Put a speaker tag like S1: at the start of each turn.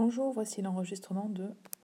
S1: Bonjour, voici l'enregistrement de